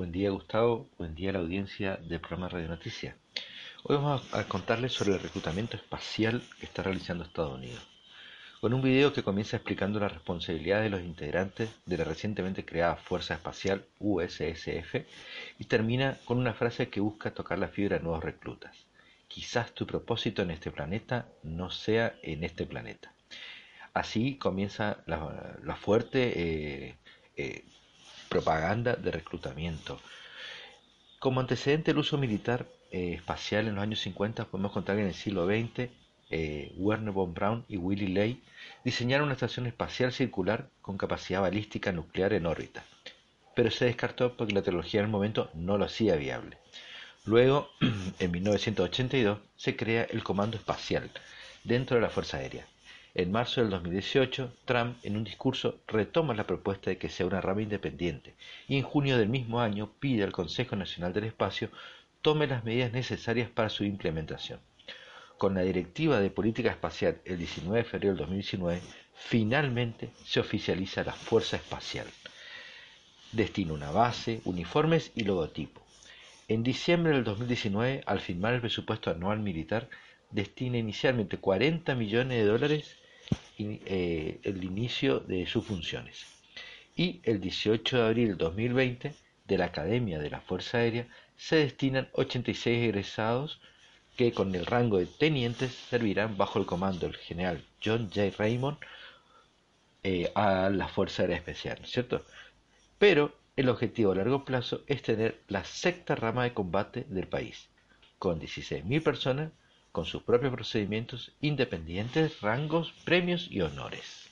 Buen día Gustavo, buen día la audiencia del programa Radio Noticias. Hoy vamos a contarles sobre el reclutamiento espacial que está realizando Estados Unidos, con un video que comienza explicando la responsabilidad de los integrantes de la recientemente creada Fuerza Espacial USSF y termina con una frase que busca tocar la fibra de nuevos reclutas. Quizás tu propósito en este planeta no sea en este planeta. Así comienza la, fuerte eh, eh, propaganda de reclutamiento. Como antecedente el uso militar eh, espacial en los años 50 podemos contar que en el siglo XX eh, Werner von Braun y Willy Ley diseñaron una estación espacial circular con capacidad balística nuclear en órbita, pero se descartó porque la tecnología en el momento no lo hacía viable. Luego, en 1982, se crea el Comando Espacial dentro de la Fuerza Aérea, en marzo del 2018, Trump, en un discurso, retoma la propuesta de que sea una rama independiente y en junio del mismo año pide al Consejo Nacional del Espacio tome las medidas necesarias para su implementación. Con la Directiva de Política Espacial el 19 de febrero del 2019, finalmente se oficializa la Fuerza Espacial. Destina una base, uniformes y logotipo. En diciembre del 2019, al firmar el presupuesto anual militar, destina inicialmente 40 millones de dólares eh, el inicio de sus funciones. Y el 18 de abril de 2020, de la Academia de la Fuerza Aérea, se destinan 86 egresados que con el rango de tenientes servirán bajo el comando del general John J. Raymond eh, a la Fuerza Aérea Especial, ¿cierto? Pero el objetivo a largo plazo es tener la sexta rama de combate del país, con 16.000 personas con sus propios procedimientos independientes, rangos, premios y honores.